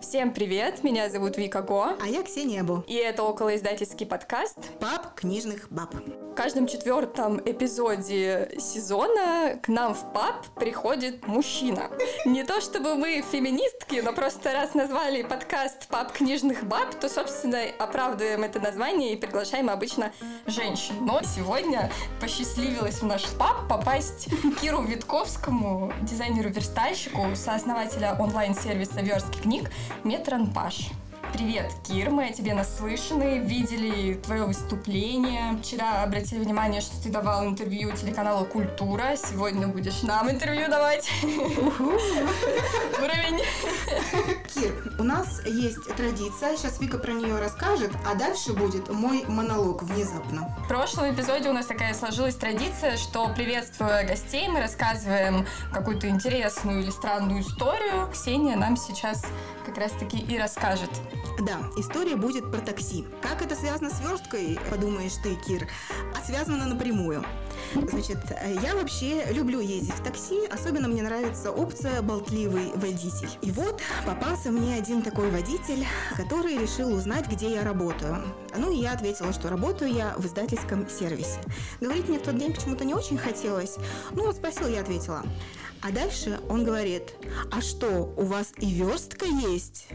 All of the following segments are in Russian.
Всем привет, меня зовут Вика Го. А я Ксения Бу. И это околоиздательский подкаст «Пап книжных баб». Каждом четвертом эпизоде сезона к нам в паб приходит мужчина. Не то чтобы мы феминистки, но просто раз назвали подкаст «Паб книжных баб», то, собственно, оправдываем это название и приглашаем обычно женщин. Но сегодня посчастливилось в наш паб попасть Киру Витковскому, дизайнеру-верстальщику, сооснователя онлайн-сервиса «Верстки книг», Метранпаш. Привет, Кир, мы о тебе наслышаны, видели твое выступление. Вчера обратили внимание, что ты давал интервью телеканалу «Культура». Сегодня будешь нам интервью давать. Уровень. Кир, у нас есть традиция, сейчас Вика про нее расскажет, а дальше будет мой монолог внезапно. В прошлом эпизоде у нас такая сложилась традиция, что приветствуя гостей, мы рассказываем какую-то интересную или странную историю. Ксения нам сейчас как раз-таки и расскажет. Да, история будет про такси. Как это связано с версткой, подумаешь ты, Кир, а связано напрямую. Значит, я вообще люблю ездить в такси, особенно мне нравится опция «болтливый водитель». И вот попался мне один такой водитель, который решил узнать, где я работаю. Ну, и я ответила, что работаю я в издательском сервисе. Говорить мне в тот день почему-то не очень хотелось. Ну, он спросил, я ответила. А дальше он говорит, а что, у вас и верстка есть?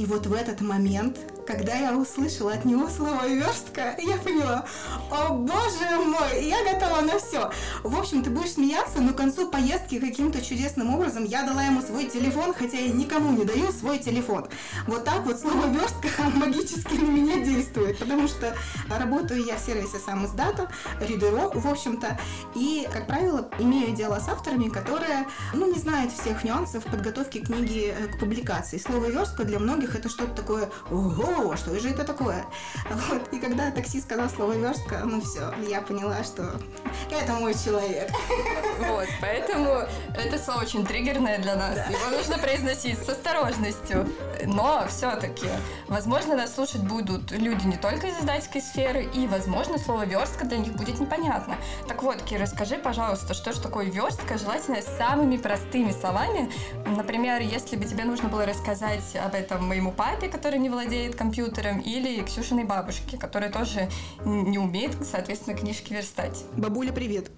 И вот в этот момент, когда я услышала от него слово верстка, я поняла, о боже мой, я готова на все. В общем, ты будешь смеяться, но к концу поездки каким-то чудесным образом я дала ему свой телефон, хотя я никому не даю свой телефон. Вот так вот слово верстка магически на меня действует, потому что работаю я в сервисе сам издата, Ридеро, в общем-то, и, как правило, имею дело с авторами, которые, ну, не знают всех нюансов подготовки книги к публикации. Слово верстка для многих это что-то такое, ого, что же это такое? Вот. И когда такси сказал слово верстка, ну все, я поняла, что это мой человек. Вот, поэтому это слово очень триггерное для нас. Да. Его нужно произносить с осторожностью. Но все-таки, возможно, нас слушать будут люди не только из издательской сферы, и, возможно, слово верстка для них будет непонятно. Так вот, Кира, расскажи, пожалуйста, что же такое верстка, желательно самыми простыми словами. Например, если бы тебе нужно было рассказать об этом моему папе, который не владеет компьютером, или Ксюшиной бабушке, которая тоже не умеет, соответственно, книжки верстать. Бабуля, привет!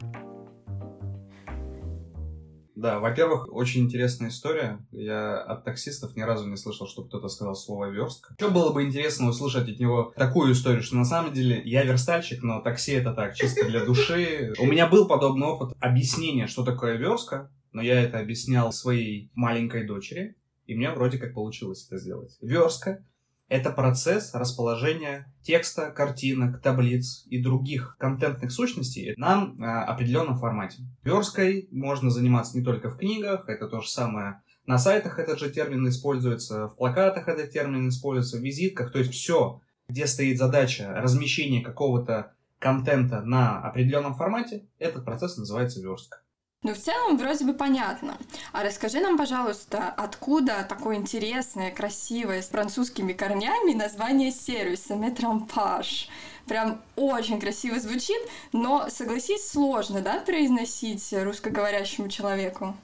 Да, во-первых, очень интересная история. Я от таксистов ни разу не слышал, чтобы кто-то сказал слово верстка. Еще было бы интересно услышать от него такую историю, что на самом деле я верстальщик, но такси это так, чисто для души. У меня был подобный опыт объяснения, что такое верстка, но я это объяснял своей маленькой дочери. И мне вроде как получилось это сделать. Верстка — это процесс расположения текста, картинок, таблиц и других контентных сущностей на э, определенном формате. Версткой можно заниматься не только в книгах, это то же самое на сайтах этот же термин используется, в плакатах этот термин используется, в визитках, то есть все, где стоит задача размещения какого-то контента на определенном формате, этот процесс называется верстка. Ну, в целом, вроде бы понятно. А расскажи нам, пожалуйста, откуда такое интересное, красивое, с французскими корнями название сервиса «Метрампаж»? Прям очень красиво звучит, но, согласись, сложно, да, произносить русскоговорящему человеку?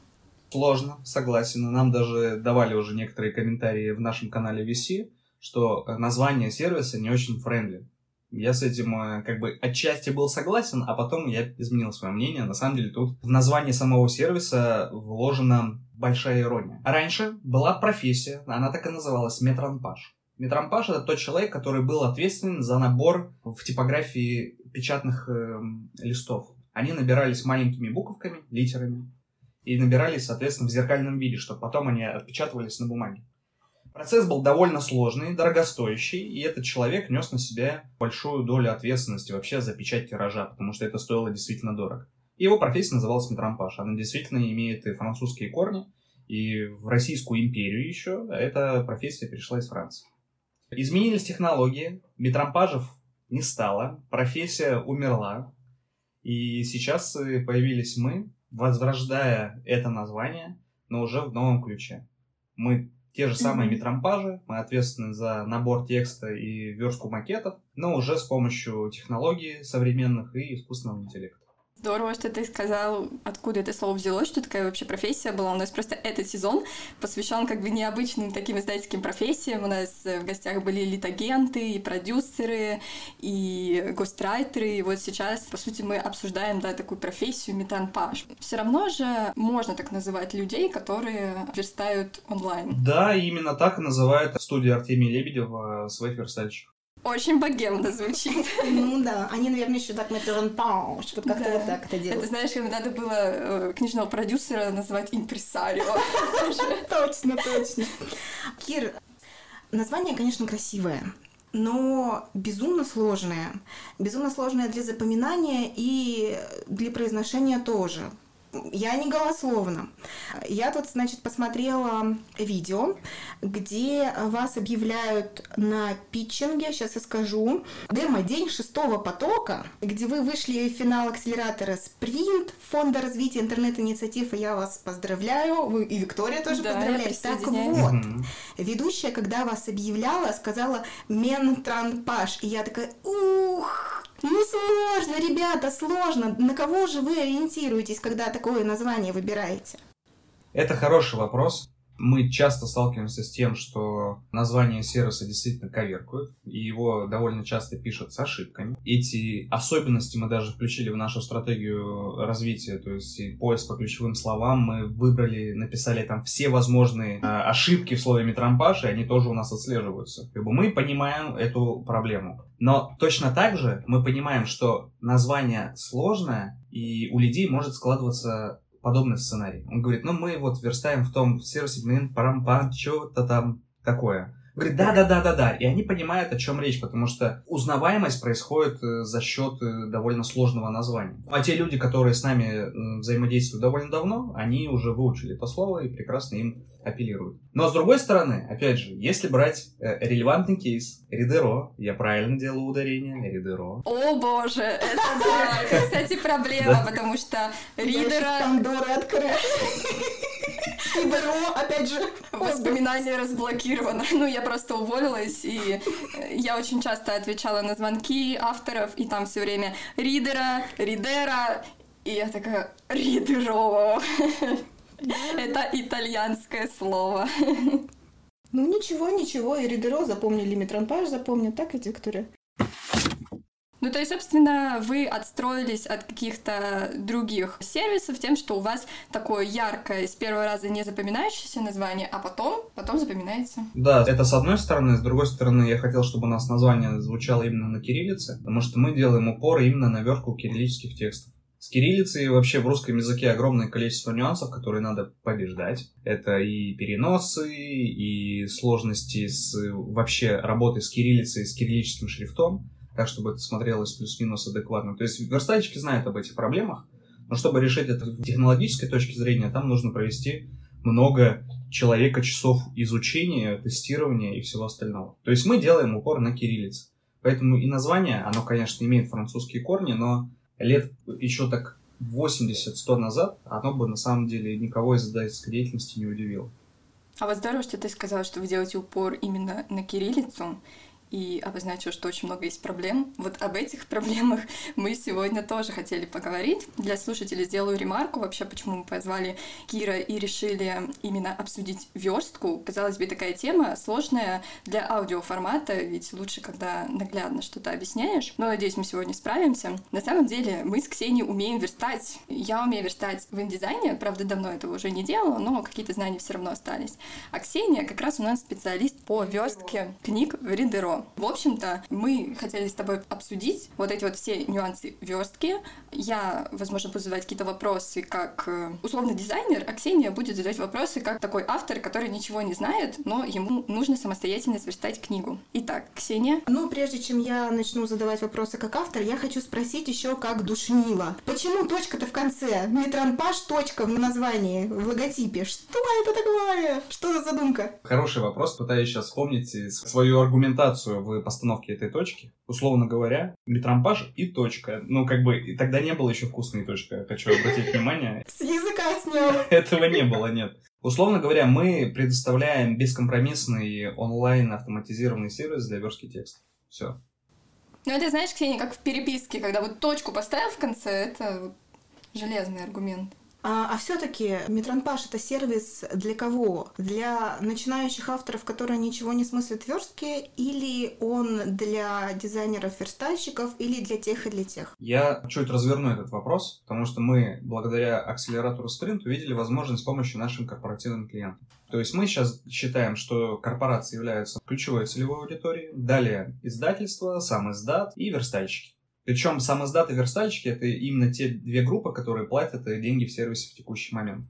Сложно, согласен. Нам даже давали уже некоторые комментарии в нашем канале VC, что название сервиса не очень френдли. Я с этим э, как бы отчасти был согласен, а потом я изменил свое мнение. На самом деле тут в названии самого сервиса вложена большая ирония. Раньше была профессия, она так и называлась, метранпаж. Метрампаж — это тот человек, который был ответственен за набор в типографии печатных э, листов. Они набирались маленькими буковками, литерами, и набирались, соответственно, в зеркальном виде, чтобы потом они отпечатывались на бумаге. Процесс был довольно сложный, дорогостоящий, и этот человек нес на себя большую долю ответственности вообще за печать тиража, потому что это стоило действительно дорого. Его профессия называлась метрампаж. Она действительно имеет и французские корни, и в Российскую империю еще эта профессия перешла из Франции. Изменились технологии, метрампажев не стало, профессия умерла, и сейчас появились мы, возрождая это название, но уже в новом ключе. Мы те же самые метрампажи, мы ответственны за набор текста и верстку макетов, но уже с помощью технологий современных и искусственного интеллекта. Здорово, что ты сказал, откуда это слово взялось, что такая вообще профессия была. У нас просто этот сезон посвящен как бы необычным таким издательским профессиям. У нас в гостях были литагенты, и продюсеры, и гострайтеры. И вот сейчас, по сути, мы обсуждаем да, такую профессию метанпаш. Все равно же можно так называть людей, которые верстают онлайн. Да, именно так и называют студия Артемия Лебедева своих верстальщиков. Очень богемно звучит. Ну да, они, наверное, еще так метрон пауш, вот как-то вот так это делают. Это, знаешь, надо было э, книжного продюсера называть импресарио. Точно, точно. Кир, название, конечно, красивое, но безумно сложное. Безумно сложное для запоминания и для произношения тоже. Я не голословно. Я тут, значит, посмотрела видео, где вас объявляют на питчинге, сейчас я скажу, демо-день шестого потока, где вы вышли в финал акселератора Спринт Фонда развития интернет-инициатив, и я вас поздравляю, вы и Виктория тоже Да, поздравляю. я Так вот, ведущая, когда вас объявляла, сказала «Ментранпаш», и я такая «Ух!» Ну сложно, ребята, сложно. На кого же вы ориентируетесь, когда такое название выбираете? Это хороший вопрос. Мы часто сталкиваемся с тем, что название сервиса действительно коверкуют, и его довольно часто пишут с ошибками. Эти особенности мы даже включили в нашу стратегию развития, то есть поиск по ключевым словам. Мы выбрали, написали там все возможные э, ошибки в слове метрампаш, и они тоже у нас отслеживаются. Как бы мы понимаем эту проблему. Но точно так же мы понимаем, что название сложное, и у людей может складываться подобный сценарий. Он говорит, ну мы вот верстаем в том сервисе, блин, парам что-то там такое. Говорит, да-да-да-да-да. И они понимают, о чем речь, потому что узнаваемость происходит э, за счет э, довольно сложного названия. А те люди, которые с нами взаимодействуют довольно давно, они уже выучили это слово и прекрасно им апеллируют. Но с другой стороны, опять же, если брать э, релевантный кейс, Ридеро, я правильно делаю ударение, Ридеро. О боже, это да, кстати, проблема, потому что ридера Пандоры открыли. И Беро, опять же. воспоминания разблокировано. Ну, я просто уволилась, и э, я очень часто отвечала на звонки авторов, и там все время ридера, ридера, и я такая, ридеро. Это итальянское слово. Ну ничего, ничего, и Ридеро запомнили, Метранпаш запомнил, так ведь, Виктория? Ну, то есть, собственно, вы отстроились от каких-то других сервисов тем, что у вас такое яркое, с первого раза не запоминающееся название, а потом, потом запоминается. Да, это с одной стороны. С другой стороны, я хотел, чтобы у нас название звучало именно на кириллице, потому что мы делаем упор именно на верху кириллических текстов. С кириллицей вообще в русском языке огромное количество нюансов, которые надо побеждать. Это и переносы, и сложности с вообще работой с кириллицей, с кириллическим шрифтом, так, чтобы это смотрелось плюс-минус адекватно. То есть верстальщики знают об этих проблемах, но чтобы решить это с технологической точки зрения, там нужно провести много человека часов изучения, тестирования и всего остального. То есть мы делаем упор на кириллице. Поэтому и название, оно, конечно, имеет французские корни, но лет еще так 80-100 назад оно бы на самом деле никого из издательской деятельности не удивило. А вот здорово, что ты сказала, что вы делаете упор именно на кириллицу и обозначил, что очень много есть проблем. Вот об этих проблемах мы сегодня тоже хотели поговорить. Для слушателей сделаю ремарку вообще, почему мы позвали Кира и решили именно обсудить верстку. Казалось бы, такая тема сложная для аудиоформата, ведь лучше, когда наглядно что-то объясняешь. Но, надеюсь, мы сегодня справимся. На самом деле, мы с Ксенией умеем верстать. Я умею верстать в индизайне, правда, давно этого уже не делала, но какие-то знания все равно остались. А Ксения как раз у нас специалист по верстке книг в Ридеро. В общем-то, мы хотели с тобой обсудить вот эти вот все нюансы верстки. Я, возможно, буду задавать какие-то вопросы как э, условно дизайнер, а Ксения будет задавать вопросы как такой автор, который ничего не знает, но ему нужно самостоятельно сверстать книгу. Итак, Ксения. Ну, прежде чем я начну задавать вопросы как автор, я хочу спросить еще как душнила. Почему точка-то в конце? Метранпаш точка в названии, в логотипе. Что это такое? Что за задумка? Хороший вопрос. Пытаюсь сейчас вспомнить свою аргументацию в постановке этой точки. Условно говоря, метрампаж и точка. Ну, как бы, и тогда не было еще вкусной точка. Хочу обратить внимание. С языка снял. Этого не было, нет. Условно говоря, мы предоставляем бескомпромиссный онлайн автоматизированный сервис для верстки текста. Все. Ну, это, знаешь, Ксения, как в переписке, когда вот точку поставил в конце, это Железный аргумент. А, а все-таки Метронпаш это сервис для кого? Для начинающих авторов, которые ничего не смыслят в верстке, или он для дизайнеров-верстальщиков, или для тех и для тех? Я чуть разверну этот вопрос, потому что мы благодаря акселератору Sprint увидели возможность с помощью нашим корпоративным клиентам. То есть мы сейчас считаем, что корпорации являются ключевой целевой аудиторией, далее издательство, сам издат и верстальщики. Причем сам издат и верстальщики — это именно те две группы, которые платят деньги в сервисе в текущий момент.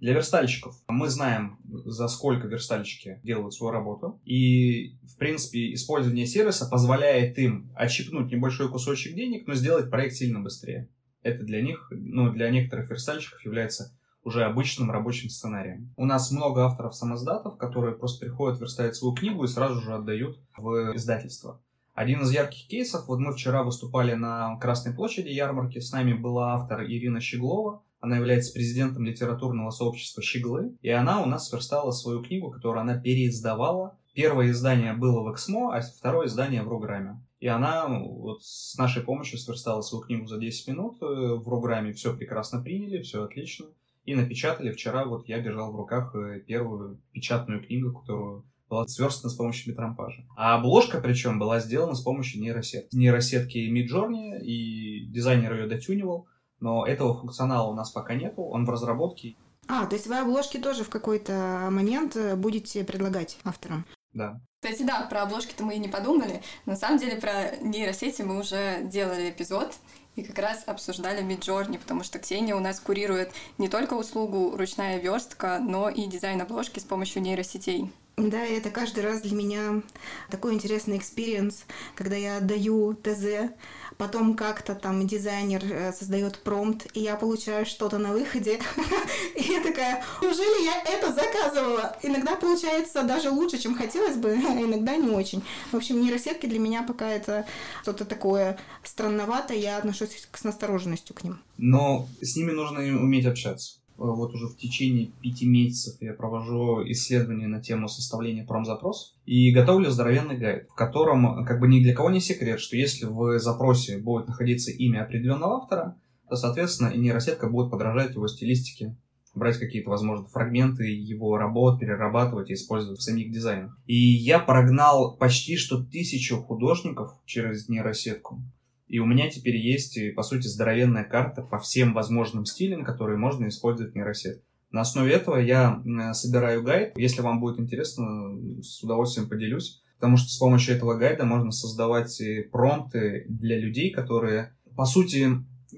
Для верстальщиков мы знаем, за сколько верстальщики делают свою работу. И, в принципе, использование сервиса позволяет им отщипнуть небольшой кусочек денег, но сделать проект сильно быстрее. Это для них, ну, для некоторых верстальщиков является уже обычным рабочим сценарием. У нас много авторов самоздатов, которые просто приходят верстать свою книгу и сразу же отдают в издательство. Один из ярких кейсов, вот мы вчера выступали на Красной площади ярмарки, с нами была автор Ирина Щеглова, она является президентом литературного сообщества «Щеглы», и она у нас сверстала свою книгу, которую она переиздавала. Первое издание было в Эксмо, а второе издание в Руграме. И она вот с нашей помощью сверстала свою книгу за 10 минут. В Руграме все прекрасно приняли, все отлично. И напечатали. Вчера вот я держал в руках э, первую печатную книгу, которую была сверстана с помощью метрампажа. А обложка, причем, была сделана с помощью нейросетки. Нейросетки Midjourney, и дизайнер ее дотюнивал, но этого функционала у нас пока нету, он в разработке. А, то есть вы обложки тоже в какой-то момент будете предлагать авторам? Да. Кстати, да, про обложки-то мы и не подумали. На самом деле про нейросети мы уже делали эпизод, и как раз обсуждали Midjourney, потому что Ксения у нас курирует не только услугу ручная верстка, но и дизайн обложки с помощью нейросетей. Да, и это каждый раз для меня такой интересный experience, когда я отдаю ТЗ, потом как-то там дизайнер э, создает промпт, и я получаю что-то на выходе. И я такая, неужели я это заказывала? Иногда получается даже лучше, чем хотелось бы, а иногда не очень. В общем, нейросетки для меня пока это что-то такое странноватое, я отношусь с настороженностью к ним. Но с ними нужно уметь общаться. Э, вот уже в течение пяти месяцев я провожу исследования на тему составления промзапросов и готовлю здоровенный гайд, в котором как бы ни для кого не секрет, что если в запросе будет находиться имя определенного автора, то, соответственно, нейросетка будет подражать его стилистике, брать какие-то, возможно, фрагменты его работ, перерабатывать и использовать в самих дизайнах. И я прогнал почти что тысячу художников через нейросетку. И у меня теперь есть, по сути, здоровенная карта по всем возможным стилям, которые можно использовать в нейросеть. На основе этого я собираю гайд. Если вам будет интересно, с удовольствием поделюсь. Потому что с помощью этого гайда можно создавать промпты для людей, которые, по сути,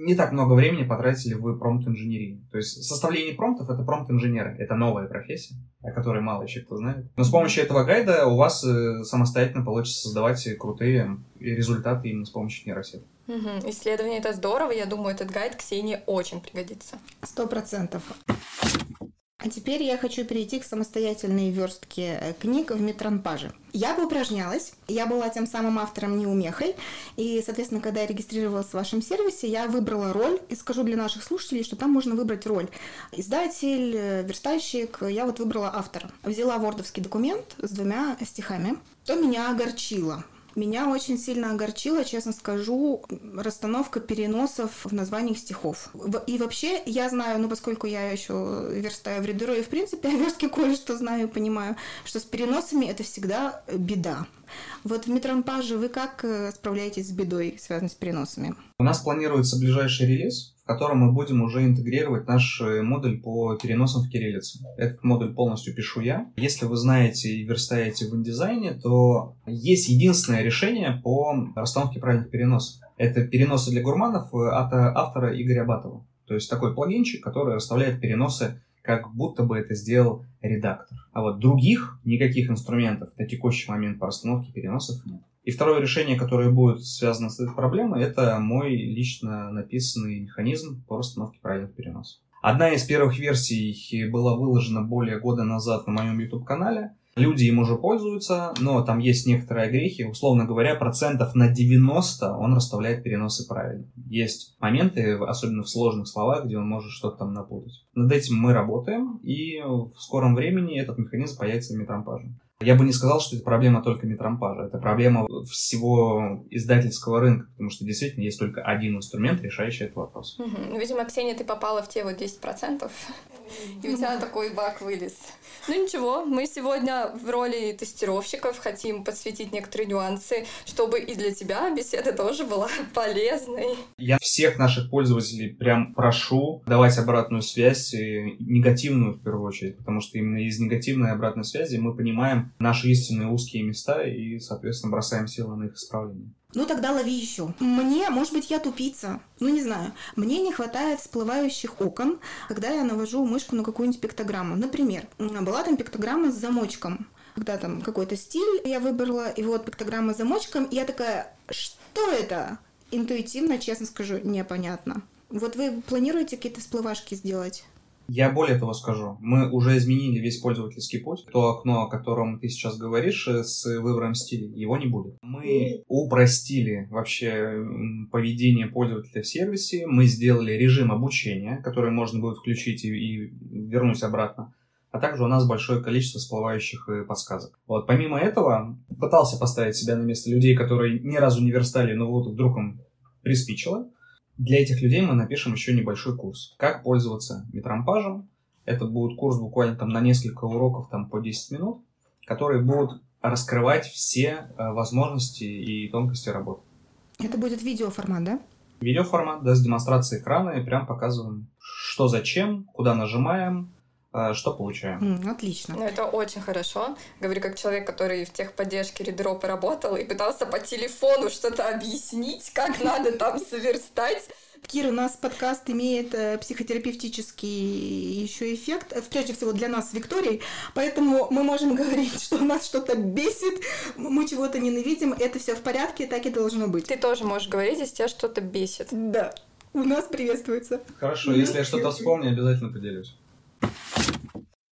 не так много времени потратили в промпт-инженерии. То есть составление промптов — это промпт-инженеры. Это новая профессия, о которой мало еще кто знает. Но с помощью этого гайда у вас э, самостоятельно получится создавать крутые результаты именно с помощью нейросеток. Угу. Исследование это здорово. Я думаю, этот гайд Ксении очень пригодится. Сто процентов. А теперь я хочу перейти к самостоятельной верстке э, книг в метронпаже. Я бы упражнялась, я была тем самым автором неумехой, и, соответственно, когда я регистрировалась в вашем сервисе, я выбрала роль, и скажу для наших слушателей, что там можно выбрать роль издатель, э, верстальщик, я вот выбрала автора. Взяла вордовский документ с двумя стихами, то меня огорчило. Меня очень сильно огорчила, честно скажу, расстановка переносов в названиях стихов. И вообще, я знаю, ну, поскольку я еще верстаю в редеро, и в принципе о верстке кое-что знаю и понимаю, что с переносами это всегда беда. Вот в Метронпаже вы как э, справляетесь с бедой, связанной с переносами? У нас планируется ближайший релиз, котором мы будем уже интегрировать наш э, модуль по переносам в кириллицу. Этот модуль полностью пишу я. Если вы знаете и верстаете в индизайне, то есть единственное решение по расстановке правильных переносов. Это переносы для гурманов от автора Игоря Батова. То есть такой плагинчик, который расставляет переносы как будто бы это сделал редактор. А вот других никаких инструментов на текущий момент по расстановке переносов нет. И второе решение, которое будет связано с этой проблемой, это мой лично написанный механизм по расстановке правильных переносов. Одна из первых версий была выложена более года назад на моем YouTube-канале. Люди им уже пользуются, но там есть некоторые огрехи. Условно говоря, процентов на 90 он расставляет переносы правильно. Есть моменты, особенно в сложных словах, где он может что-то там напутать. Над этим мы работаем, и в скором времени этот механизм появится в метрампаже. Я бы не сказал, что это проблема только метрампажа, это проблема всего издательского рынка, потому что действительно есть только один инструмент, решающий этот вопрос. Угу. Ну, видимо, Ксения, ты попала в те вот 10%, и у тебя такой баг вылез. Ну ничего, мы сегодня в роли тестировщиков хотим подсветить некоторые нюансы, чтобы и для тебя беседа тоже была полезной. Я всех наших пользователей прям прошу давать обратную связь, негативную в первую очередь, потому что именно из негативной обратной связи мы понимаем наши истинные узкие места и, соответственно, бросаем силы на их исправление. Ну тогда лови еще. Мне, может быть, я тупица. Ну не знаю. Мне не хватает всплывающих окон, когда я навожу мышку на какую-нибудь пиктограмму. Например, была там пиктограмма с замочком. Когда там какой-то стиль я выбрала, и вот пиктограмма с замочком, и я такая, что это? Интуитивно, честно скажу, непонятно. Вот вы планируете какие-то всплывашки сделать? Я более того скажу, мы уже изменили весь пользовательский путь. То окно, о котором ты сейчас говоришь, э, с выбором стиля, его не будет. Мы упростили вообще поведение пользователя в сервисе, мы сделали режим обучения, который можно будет включить и, и вернуть обратно. А также у нас большое количество всплывающих э, подсказок. Вот, помимо этого, пытался поставить себя на место людей, которые ни разу не верстали, но вот вдруг им приспичило. Для этих людей мы напишем еще небольшой курс. Как пользоваться метрампажем. Это будет курс буквально там на несколько уроков, там по 10 минут, которые будут раскрывать все э, возможности и тонкости работы. Это будет видеоформат, да? Видеоформат, да, с демонстрацией экрана и прям показываем, что зачем, куда нажимаем, что получаем. Mm, отлично. Ну, это очень хорошо. Говорю, как человек, который в техподдержке Редропа работал и пытался по телефону что-то объяснить, как надо там сверстать. Кир, у нас подкаст имеет э, психотерапевтический еще эффект, э, прежде всего для нас с Викторией, поэтому мы можем говорить, что у нас что-то бесит, мы чего-то ненавидим, это все в порядке, так и должно быть. Ты тоже можешь говорить, если тебя что-то бесит. Да, у нас приветствуется. Хорошо, если я что-то вспомню, обязательно поделюсь.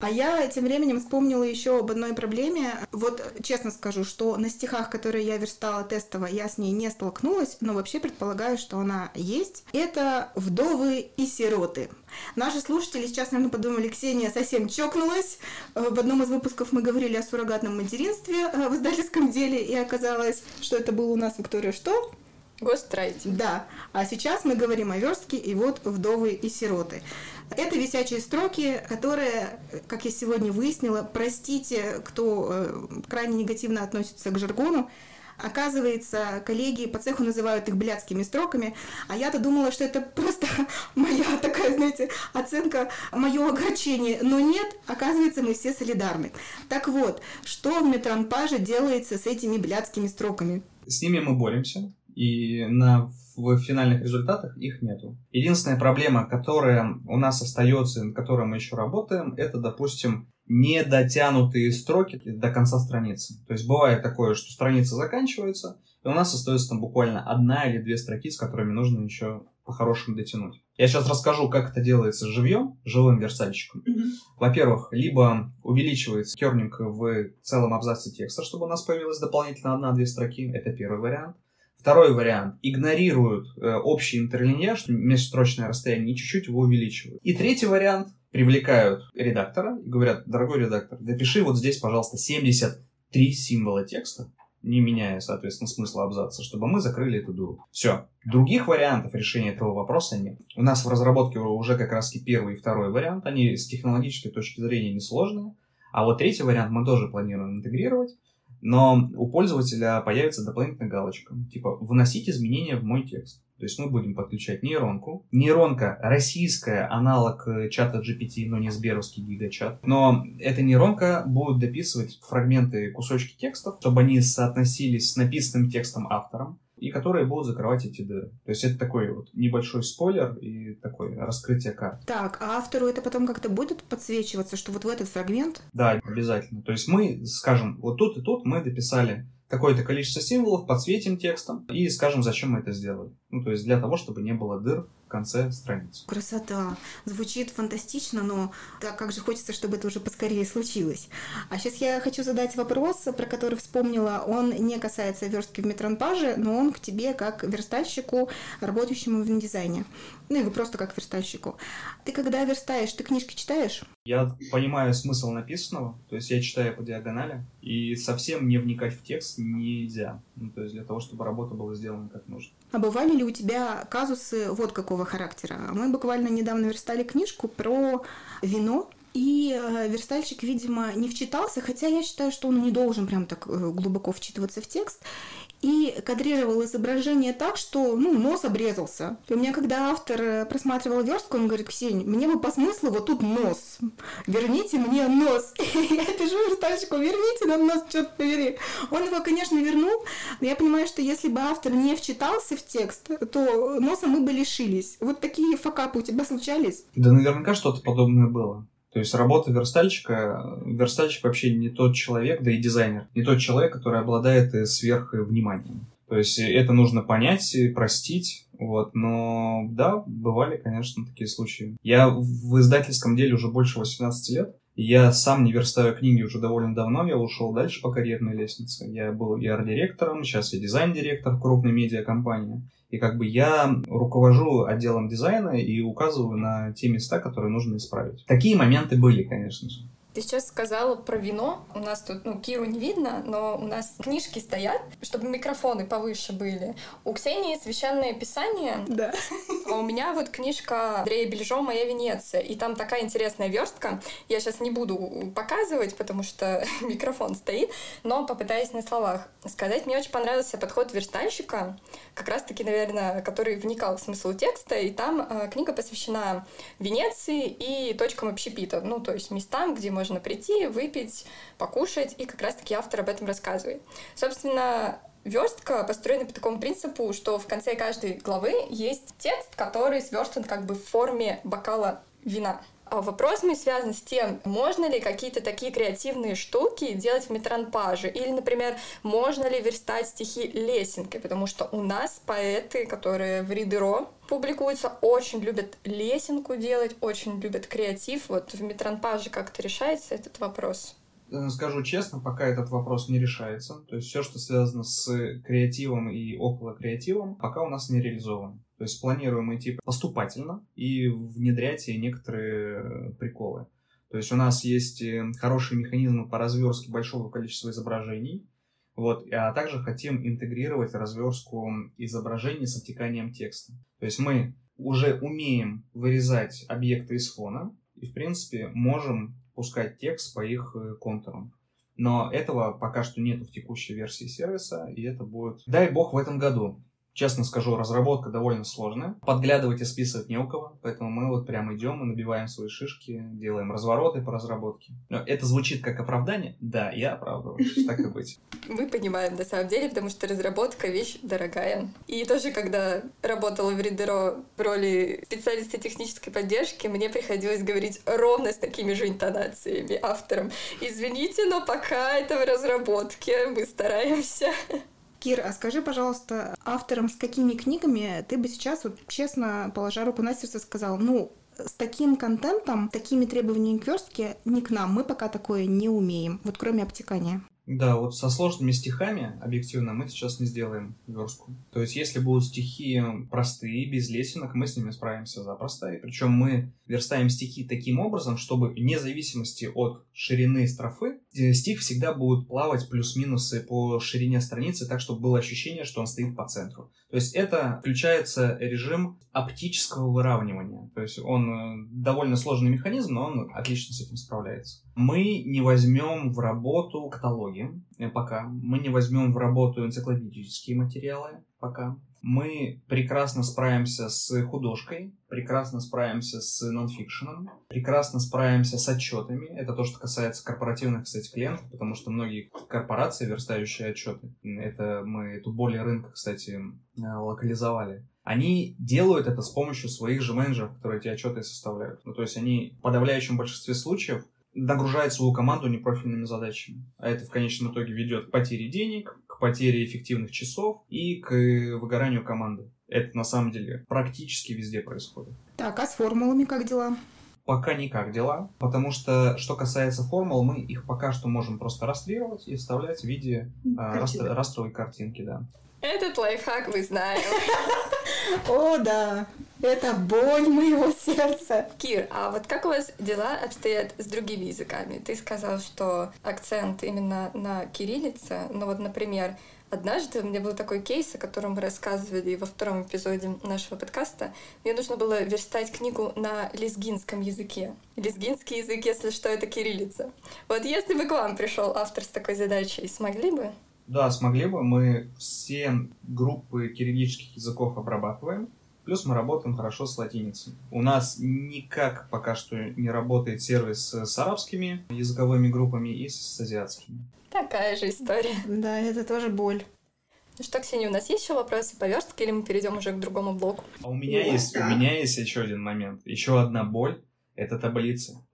А я тем временем вспомнила еще об одной проблеме. Вот честно скажу, что на стихах, которые я верстала тестово, я с ней не столкнулась, но вообще предполагаю, что она есть. Это вдовы и сироты. Наши слушатели сейчас, наверное, подумали, Ксения совсем чокнулась. В одном из выпусков мы говорили о суррогатном материнстве э, в издательском деле, и оказалось, что это был у нас Виктория что? Гострайтинг. Да. А сейчас мы говорим о верстке и вот вдовы и сироты. Это висячие строки, которые, как я сегодня выяснила, простите, кто э, крайне негативно относится к жаргону, Оказывается, коллеги по цеху называют их блядскими строками, а я-то думала, что это просто моя такая, знаете, оценка, мое огорчение. Но нет, оказывается, мы все солидарны. Так вот, что в метранпаже делается с этими блядскими строками? С ними мы боремся, и на в финальных результатах их нету. Единственная проблема, которая у нас остается, над которой мы еще работаем, это, допустим, недотянутые строки до конца страницы. То есть бывает такое, что страница заканчивается, и у нас остается там буквально одна или две строки, с которыми нужно еще по-хорошему дотянуть. Я сейчас расскажу, как это делается живьем, живым версальщиком. Mm-hmm. Во-первых, либо увеличивается кернинг в целом абзаце текста, чтобы у нас появилась дополнительно одна-две строки. Это первый вариант. Второй вариант. Игнорируют э, общий интерлиньяж, межстрочное расстояние, и чуть-чуть его увеличивают. И третий вариант. Привлекают редактора и говорят, дорогой редактор, допиши вот здесь, пожалуйста, 73 символа текста, не меняя, соответственно, смысла абзаца, чтобы мы закрыли эту дуру. Все. Других вариантов решения этого вопроса нет. У нас в разработке уже как раз первый и второй вариант. Они с технологической точки зрения несложные. А вот третий вариант мы тоже планируем интегрировать. Но у пользователя появится дополнительная галочка, типа «вносить изменения в мой текст». То есть мы будем подключать нейронку. Нейронка российская, аналог чата GPT, но не сберовский гигачат. Но эта нейронка будет дописывать фрагменты, кусочки текстов, чтобы они соотносились с написанным текстом автором и которые будут закрывать эти дыры. То есть это такой вот небольшой спойлер и такое раскрытие карт. Так, а автору это потом как-то будет подсвечиваться, что вот в этот фрагмент? Да, обязательно. То есть мы, скажем, вот тут и тут мы дописали какое-то количество символов, подсветим текстом и скажем, зачем мы это сделали. Ну, то есть для того, чтобы не было дыр в конце страницы. Красота. Звучит фантастично, но так как же хочется, чтобы это уже поскорее случилось. А сейчас я хочу задать вопрос, про который вспомнила. Он не касается верстки в метронпаже, но он к тебе как верстальщику, работающему в дизайне. Ну и вы просто как верстальщику. Ты когда верстаешь, ты книжки читаешь? Я понимаю смысл написанного, то есть я читаю по диагонали, и совсем не вникать в текст нельзя. Ну, то есть для того, чтобы работа была сделана как нужно. А бывали ли у тебя казусы вот какого характера? Мы буквально недавно верстали книжку про вино, и э, верстальщик, видимо, не вчитался, хотя я считаю, что он не должен прям так э, глубоко вчитываться в текст и кадрировал изображение так, что, ну, нос обрезался. И у меня, когда автор э, просматривал верстку, он говорит, Ксень, мне бы по смыслу вот тут нос. Верните мне нос. И я пишу верстальщику, верните нам нос, черт побери. Он его, конечно, вернул, но я понимаю, что если бы автор не вчитался в текст, то носа мы бы лишились. Вот такие факапы у тебя случались? Да наверняка что-то подобное было. То есть работа верстальщика, верстальщик вообще не тот человек, да и дизайнер, не тот человек, который обладает сверхвниманием. То есть это нужно понять, простить, вот, но да, бывали, конечно, такие случаи. Я в издательском деле уже больше 18 лет, я сам не верстаю книги уже довольно давно, я ушел дальше по карьерной лестнице. Я был и арт-директором, сейчас я дизайн-директор крупной медиакомпании. И как бы я руковожу отделом дизайна и указываю на те места, которые нужно исправить. Такие моменты были, конечно же. Ты сейчас сказала про вино. У нас тут, ну, Киру не видно, но у нас книжки стоят, чтобы микрофоны повыше были. У Ксении священное писание. Да. А у меня вот книжка Андрея Бельжо «Моя Венеция». И там такая интересная верстка. Я сейчас не буду показывать, потому что микрофон стоит, но попытаюсь на словах сказать. Мне очень понравился подход верстальщика, как раз-таки, наверное, который вникал в смысл текста. И там э, книга посвящена Венеции и точкам общепита. Ну, то есть местам, где можно прийти, выпить, покушать, и как раз-таки автор об этом рассказывает. Собственно, Верстка построена по такому принципу, что в конце каждой главы есть текст, который сверстан как бы в форме бокала вина. А вопрос мой связан с тем, можно ли какие-то такие креативные штуки делать в метранпаже, или, например, можно ли верстать стихи лесенкой, потому что у нас поэты, которые в Ридеро публикуются, очень любят лесенку делать, очень любят креатив. Вот в метранпаже как-то решается этот вопрос? Э, скажу честно, пока этот вопрос не решается. То есть все, что связано с креативом и около креативом, пока у нас не реализовано. То есть планируем идти поступательно и внедрять и некоторые приколы. То есть у нас есть э, хорошие механизмы по разверстке большого количества изображений, вот, а также хотим интегрировать разверстку изображений с обтеканием текста. То есть мы уже умеем вырезать объекты из фона и, в принципе, можем пускать текст по их э, контурам. Но этого пока что нет в текущей версии сервиса, и это будет, дай бог, в этом году. Честно скажу, разработка довольно сложная. Подглядывать и списывать не у кого, поэтому мы вот прям идем и набиваем свои шишки, делаем развороты по разработке. Но это звучит как оправдание? Да, я оправдываюсь, так и быть. Мы понимаем на самом деле, потому что разработка — вещь дорогая. И тоже, когда работала в Ридеро в роли специалиста технической поддержки, мне приходилось говорить ровно с такими же интонациями авторам. Извините, но пока это в разработке, мы стараемся. Кир, а скажи, пожалуйста, автором с какими книгами ты бы сейчас, вот честно, положа руку на сердце, сказал, ну, с таким контентом, такими требованиями к верстке не к нам, мы пока такое не умеем, вот кроме обтекания. Да, вот со сложными стихами, объективно, мы сейчас не сделаем верстку. То есть, если будут стихи простые, без лесенок, мы с ними справимся запросто. И причем мы верстаем стихи таким образом, чтобы вне зависимости от ширины строфы, стих всегда будет плавать плюс-минусы по ширине страницы, так, чтобы было ощущение, что он стоит по центру. То есть это включается режим оптического выравнивания. То есть он э, довольно сложный механизм, но он отлично с этим справляется. Мы не возьмем в работу каталоги э, пока. Мы не возьмем в работу энциклопедические материалы пока. Мы прекрасно справимся с художкой, прекрасно справимся с нонфикшеном, прекрасно справимся с отчетами. Это то, что касается корпоративных, кстати, клиентов, потому что многие корпорации, верстающие отчеты, это мы эту более рынка, кстати, э, локализовали они делают это с помощью своих же менеджеров, которые эти отчеты составляют. Ну, то есть они в подавляющем большинстве случаев нагружают свою команду непрофильными задачами. А это в конечном итоге ведет к потере денег, потере эффективных часов и к выгоранию команды. Это на самом деле практически везде происходит. Так, а с формулами как дела? Пока никак дела, потому что, что касается формул, мы их пока что можем просто растрировать и вставлять в виде а, растр- растровой картинки, да. Этот лайфхак мы знаем. О, да, это боль моего сердца. Кир, а вот как у вас дела обстоят с другими языками? Ты сказал, что акцент именно на кириллице, но вот, например, Однажды у меня был такой кейс, о котором мы рассказывали во втором эпизоде нашего подкаста. Мне нужно было верстать книгу на лезгинском языке. Лезгинский язык, если что, это кириллица. Вот если бы к вам пришел автор с такой задачей, смогли бы? Да, смогли бы. Мы все группы кириллических языков обрабатываем. Плюс мы работаем хорошо с латиницей. У нас никак пока что не работает сервис с арабскими языковыми группами и с азиатскими. Такая же история. Да, это тоже боль. Ну что, Ксения, у нас есть еще вопросы по верстке, или мы перейдем уже к другому блоку? А у меня есть, у меня есть еще один момент. Еще одна боль — это таблица.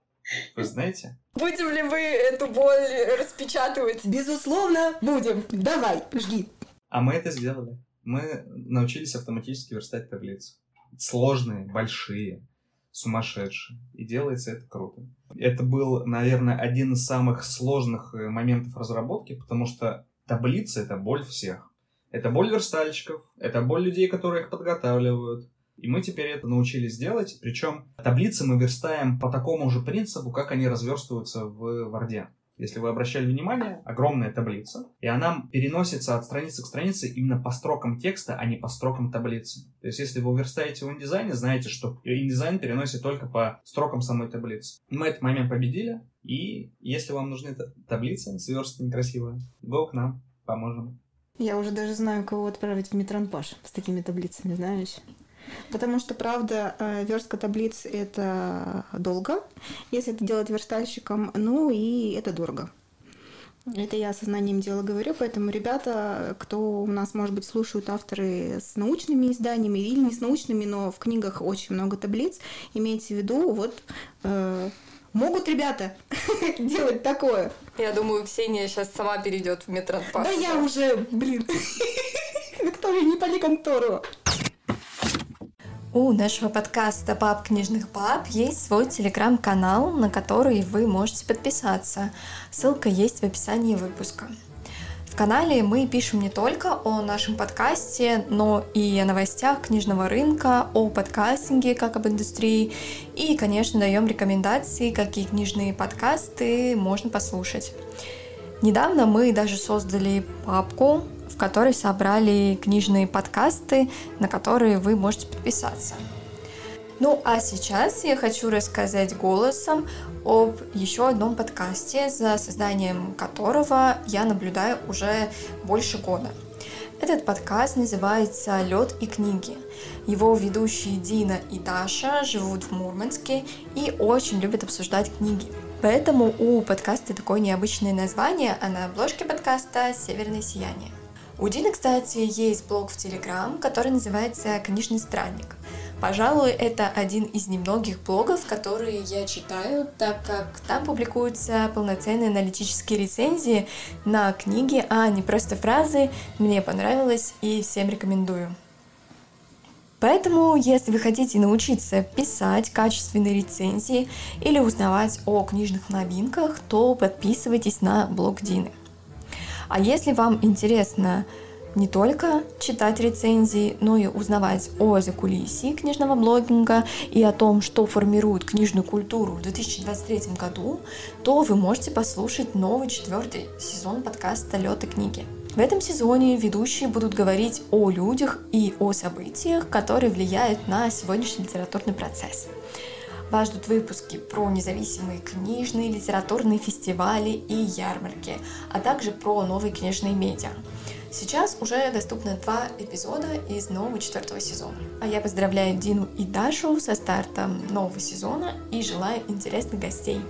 Вы знаете? Будем ли вы эту боль распечатывать? Безусловно, будем. Давай, жги. А мы это сделали. Мы научились автоматически верстать таблицы. Сложные, большие, сумасшедшие. И делается это круто. Это был, наверное, один из самых сложных э, моментов разработки, потому что таблица — это боль всех. Это боль верстальщиков, это боль людей, которые их подготавливают. И мы теперь это научились делать. Причем таблицы мы верстаем по такому же принципу, как они разверстываются в Варде. Если вы обращали внимание, огромная таблица, и она переносится от страницы к странице именно по строкам текста, а не по строкам таблицы. То есть, если вы верстаете в InDesign, знаете, что InDesign переносит только по строкам самой таблицы. Мы этот момент победили, и если вам нужны таблицы сверстанные красивые, go к нам, поможем. Я уже даже знаю, кого отправить в Метранпаш с такими таблицами, знаешь. Потому что, правда, э, верстка таблиц — это долго, если это делать верстальщиком, ну и это дорого. Это я сознанием дела говорю, поэтому ребята, кто у нас, может быть, слушают авторы с научными изданиями или не с научными, но в книгах очень много таблиц, имейте в виду, вот э, могут ребята делать такое. Я думаю, Ксения сейчас сама перейдет в метротпас. Да я уже, блин, Виктория, не пали контору. У нашего подкаста «Пап книжных пап» есть свой телеграм-канал, на который вы можете подписаться. Ссылка есть в описании выпуска. В канале мы пишем не только о нашем подкасте, но и о новостях книжного рынка, о подкастинге как об индустрии и, конечно, даем рекомендации, какие книжные подкасты можно послушать. Недавно мы даже создали папку в которой собрали книжные подкасты, на которые вы можете подписаться. Ну а сейчас я хочу рассказать голосом об еще одном подкасте, за созданием которого я наблюдаю уже больше года. Этот подкаст называется «Лед и книги». Его ведущие Дина и Даша живут в Мурманске и очень любят обсуждать книги. Поэтому у подкаста такое необычное название, а на обложке подкаста «Северное сияние». У Дины, кстати, есть блог в Телеграм, который называется «Книжный странник». Пожалуй, это один из немногих блогов, которые я читаю, так как там публикуются полноценные аналитические рецензии на книги, а не просто фразы «мне понравилось» и «всем рекомендую». Поэтому, если вы хотите научиться писать качественные рецензии или узнавать о книжных новинках, то подписывайтесь на блог Дины. А если вам интересно не только читать рецензии, но и узнавать о закулисье книжного блогинга и о том, что формирует книжную культуру в 2023 году, то вы можете послушать новый четвертый сезон подкаста «Лёд и книги». В этом сезоне ведущие будут говорить о людях и о событиях, которые влияют на сегодняшний литературный процесс. Вас ждут выпуски про независимые книжные, литературные фестивали и ярмарки, а также про новые книжные медиа. Сейчас уже доступно два эпизода из нового четвертого сезона. А я поздравляю Дину и Дашу со стартом нового сезона и желаю интересных гостей.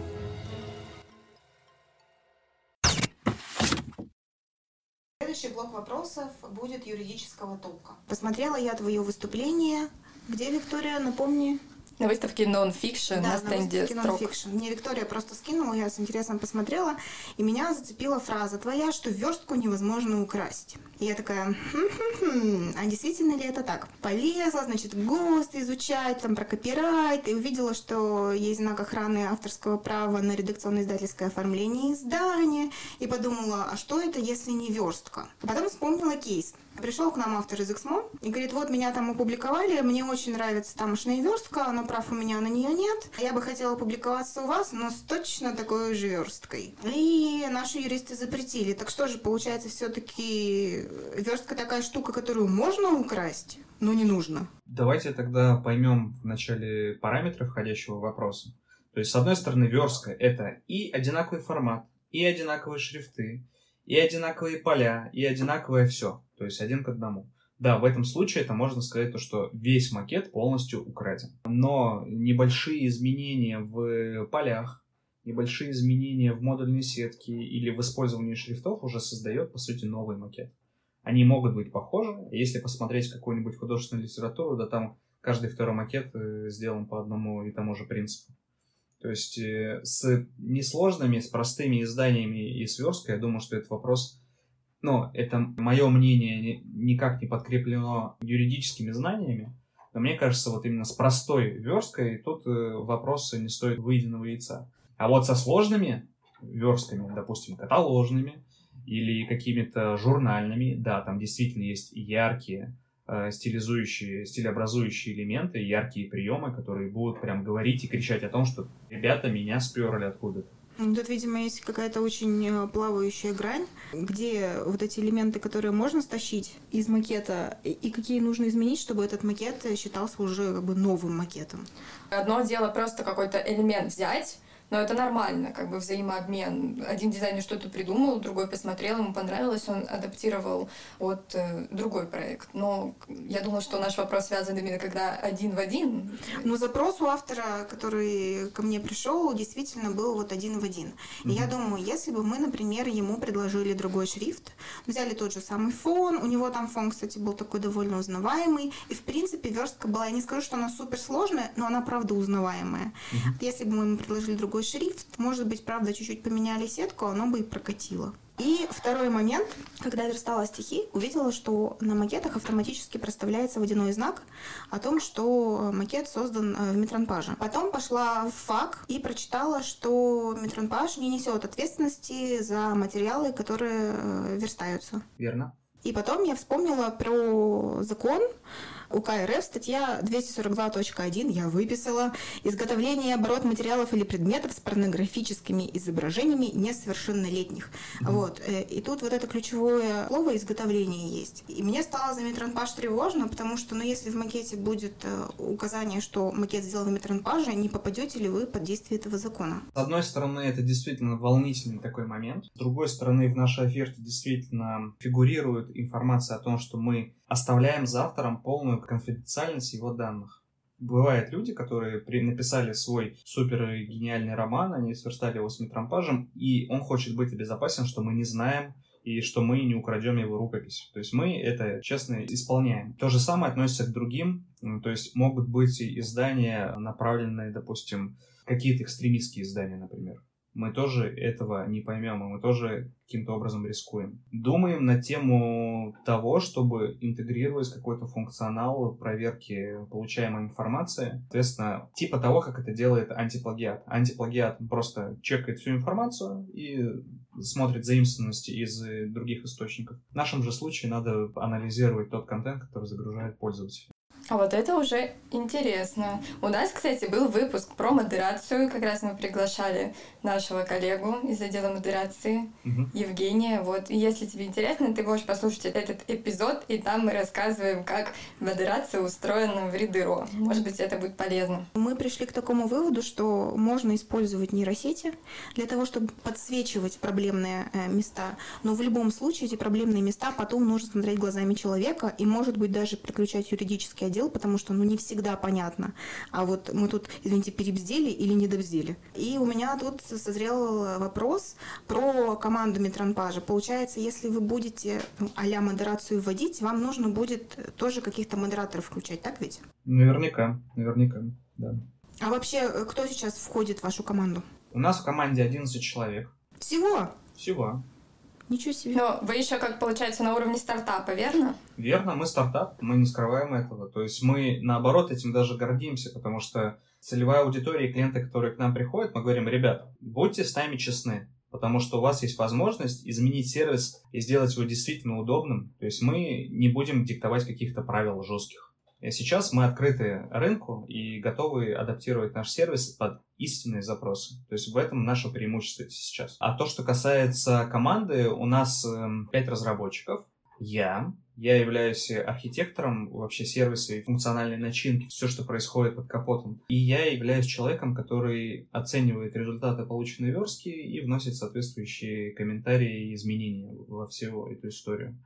Следующий блок вопросов будет юридического толка. Посмотрела я твое выступление. Где, Виктория, напомни? На выставке Non-Fiction да, на стенде на строк. Non-Fiction. Мне Виктория просто скинула, я с интересом посмотрела, и меня зацепила фраза твоя, что верстку невозможно украсть. И я такая, хм-хм-хм, а действительно ли это так? Полезла, значит, ГОСТ изучать, там, про копирайт, и увидела, что есть знак охраны авторского права на редакционно-издательское оформление издания, и подумала, а что это, если не верстка? А потом вспомнила кейс. Пришел к нам автор из Эксмо и говорит, вот меня там опубликовали, мне очень нравится тамошняя верстка, но прав у меня на нее нет. Я бы хотела публиковаться у вас, но с точно такой же версткой. И наши юристы запретили. Так что же, получается, все-таки верстка такая штука, которую можно украсть, но не нужно. Давайте тогда поймем в начале параметры входящего вопроса. То есть, с одной стороны, верстка — это и одинаковый формат, и одинаковые шрифты, и одинаковые поля, и одинаковое все. То есть один к одному. Да, в этом случае это можно сказать то, что весь макет полностью украден. Но небольшие изменения в полях, небольшие изменения в модульной сетке или в использовании шрифтов уже создает, по сути, новый макет. Они могут быть похожи. Если посмотреть какую-нибудь художественную литературу, да там каждый второй макет э, сделан по одному и тому же принципу. То есть э, с несложными, с простыми изданиями и сверсткой, я думаю, что этот вопрос, ну, это мое мнение никак не подкреплено юридическими знаниями, но мне кажется, вот именно с простой версткой тут э, вопросы не стоит выеденного яйца. А вот со сложными верстками, допустим, каталожными или какими-то журнальными, да, там действительно есть яркие Э, стилизующие, стилеобразующие элементы, яркие приемы, которые будут прям говорить и кричать о том, что ребята меня сперли откуда-то. Тут, видимо, есть какая-то очень э, плавающая грань, где вот эти элементы, которые можно стащить из макета, и какие нужно изменить, чтобы этот макет считался уже как бы новым макетом. Одно дело просто какой-то элемент взять, но это нормально, как бы взаимообмен. Один дизайнер что-то придумал, другой посмотрел, ему понравилось, он адаптировал от э, другой проект. Но я думала, что наш вопрос связан именно когда один в один. Но запрос у автора, который ко мне пришел, действительно был вот один в один. И mm-hmm. я думаю, если бы мы, например, ему предложили другой шрифт, взяли тот же самый фон, у него там фон, кстати, был такой довольно узнаваемый, и в принципе верстка была, я не скажу, что она супер сложная, но она правда узнаваемая. Mm-hmm. Если бы мы ему предложили другой другой шрифт. Может быть, правда, чуть-чуть поменяли сетку, оно бы и прокатило. И второй момент, когда верстала стихи, увидела, что на макетах автоматически проставляется водяной знак о том, что макет создан э, в метронпаже. Потом пошла в ФАК и прочитала, что метронпаж не несет ответственности за материалы, которые э, верстаются. Верно. И потом я вспомнила про закон, УК РФ, статья 242.1, я выписала, изготовление и оборот материалов или предметов с порнографическими изображениями несовершеннолетних. Mm-hmm. Вот. Э, и тут вот это ключевое слово изготовление есть. И мне стало за метронпаж тревожно, потому что, ну, если в макете будет э, указание, что макет сделан в метронпаже, не попадете ли вы под действие этого закона? С одной стороны, это действительно волнительный такой момент. С другой стороны, в нашей оферте действительно фигурирует информация о том, что мы оставляем за автором полную конфиденциальность его данных. Бывают люди, которые при, написали свой супер гениальный роман, они сверстали его с метрампажем, и он хочет быть обезопасен, что мы не знаем, и что мы не украдем его рукопись. То есть мы это честно исполняем. То же самое относится к другим. То есть могут быть издания, направленные, допустим, какие-то экстремистские издания, например мы тоже этого не поймем, и мы тоже каким-то образом рискуем. Думаем на тему того, чтобы интегрировать какой-то функционал проверки получаемой информации. Соответственно, типа того, как это делает антиплагиат. Антиплагиат просто чекает всю информацию и смотрит заимствованности из других источников. В нашем же случае надо анализировать тот контент, который загружает пользователь. А вот это уже интересно. У нас, кстати, был выпуск про модерацию. Как раз мы приглашали нашего коллегу из отдела модерации, угу. Евгения. Вот, и если тебе интересно, ты можешь послушать этот эпизод, и там мы рассказываем, как модерация устроена в Ридеро. Может быть, это будет полезно. Мы пришли к такому выводу, что можно использовать нейросети для того, чтобы подсвечивать проблемные э, места. Но в любом случае эти проблемные места потом нужно смотреть глазами человека и, может быть, даже приключать юридический отдел дел, потому что ну, не всегда понятно. А вот мы тут, извините, перебздели или недобздели. И у меня тут созрел вопрос про команду метронпажа. Получается, если вы будете ну, а модерацию вводить, вам нужно будет тоже каких-то модераторов включать, так ведь? Наверняка, наверняка, да. А вообще, э, кто сейчас входит в вашу команду? У нас в команде 11 человек. Всего? Всего. Ничего себе. Но вы еще, как получается, на уровне стартапа, верно? Верно, мы стартап, мы не скрываем этого. То есть мы, наоборот, этим даже гордимся, потому что целевая аудитория и клиенты, которые к нам приходят, мы говорим, ребята, будьте с нами честны, потому что у вас есть возможность изменить сервис и сделать его действительно удобным. То есть мы не будем диктовать каких-то правил жестких. И сейчас мы открыты рынку и готовы адаптировать наш сервис под истинные запросы. То есть в этом наше преимущество сейчас. А то, что касается команды, у нас эм, пять разработчиков. Я, я являюсь архитектором вообще сервиса и функциональной начинки, все, что происходит под капотом. И я являюсь человеком, который оценивает результаты полученной верстки и вносит соответствующие комментарии и изменения во всю эту историю.